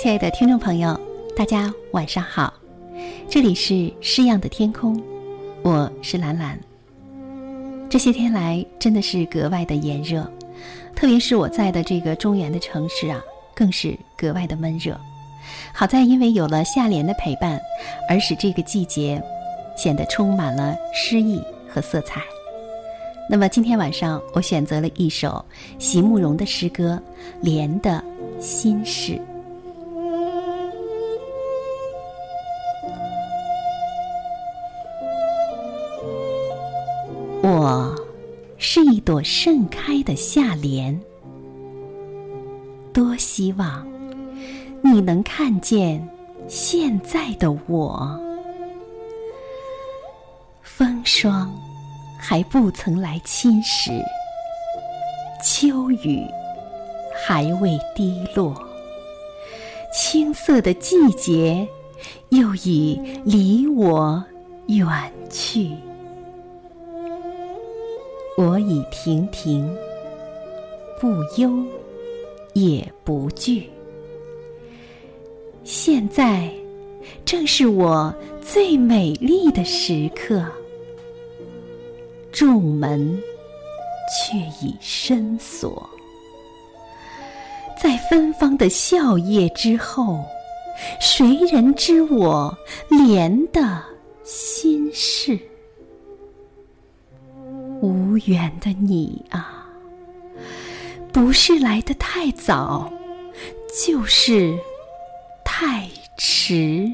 亲爱的听众朋友，大家晚上好，这里是诗样的天空，我是兰兰。这些天来真的是格外的炎热，特别是我在的这个中原的城市啊，更是格外的闷热。好在因为有了夏莲的陪伴，而使这个季节显得充满了诗意和色彩。那么今天晚上，我选择了一首席慕容的诗歌《莲的心事》。我是一朵盛开的夏莲，多希望你能看见现在的我。风霜还不曾来侵蚀，秋雨还未滴落，青涩的季节又已离我远去。我已亭亭，不忧也不惧。现在正是我最美丽的时刻，众门却已深锁。在芬芳的笑靥之后，谁人知我莲的心事？远的你啊，不是来的太早，就是太迟。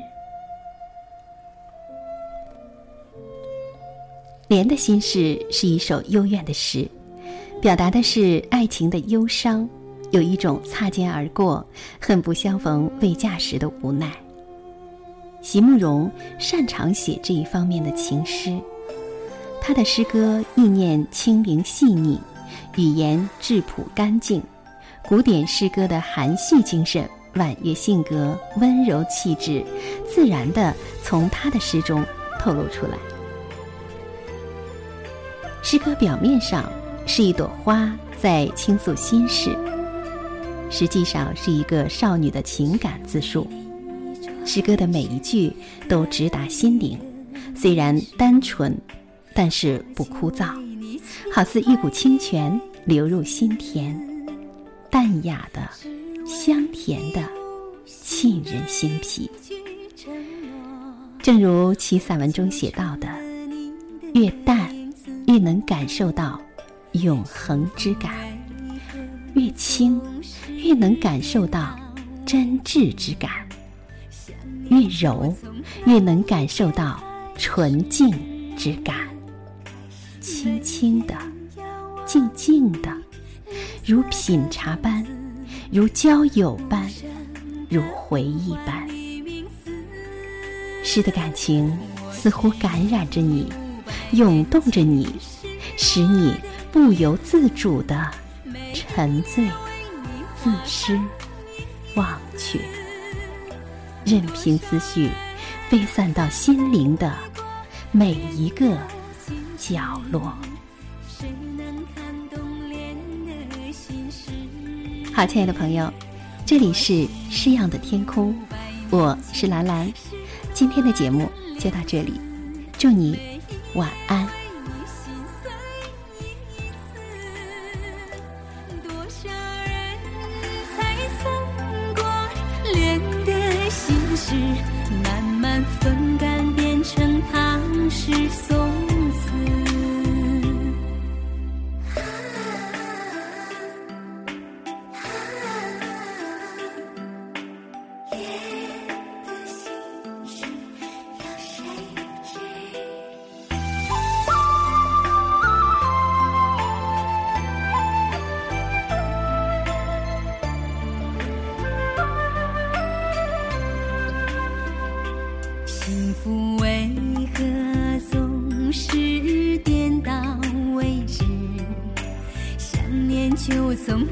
莲的心事是一首幽怨的诗，表达的是爱情的忧伤，有一种擦肩而过、恨不相逢未嫁时的无奈。席慕容擅长写这一方面的情诗。他的诗歌意念轻灵细腻，语言质朴干净，古典诗歌的含蓄精神、婉约性格、温柔气质，自然地从他的诗中透露出来。诗歌表面上是一朵花在倾诉心事，实际上是一个少女的情感自述。诗歌的每一句都直达心灵，虽然单纯。但是不枯燥，好似一股清泉流入心田，淡雅的、香甜的，沁人心脾。正如其散文中写到的：“越淡，越能感受到永恒之感；越轻，越能感受到真挚之感；越柔，越能感受到纯净之感。”轻轻的，静静的，如品茶般，如交友般，如回忆般。诗的感情似乎感染着你，涌动着你，使你不由自主的沉醉、自失、忘却，任凭思绪飞散到心灵的每一个。角落。好，亲爱的朋友，这里是诗样的天空，我是兰兰。今天的节目就到这里，祝你晚安。就从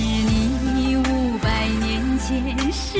是你五百年前世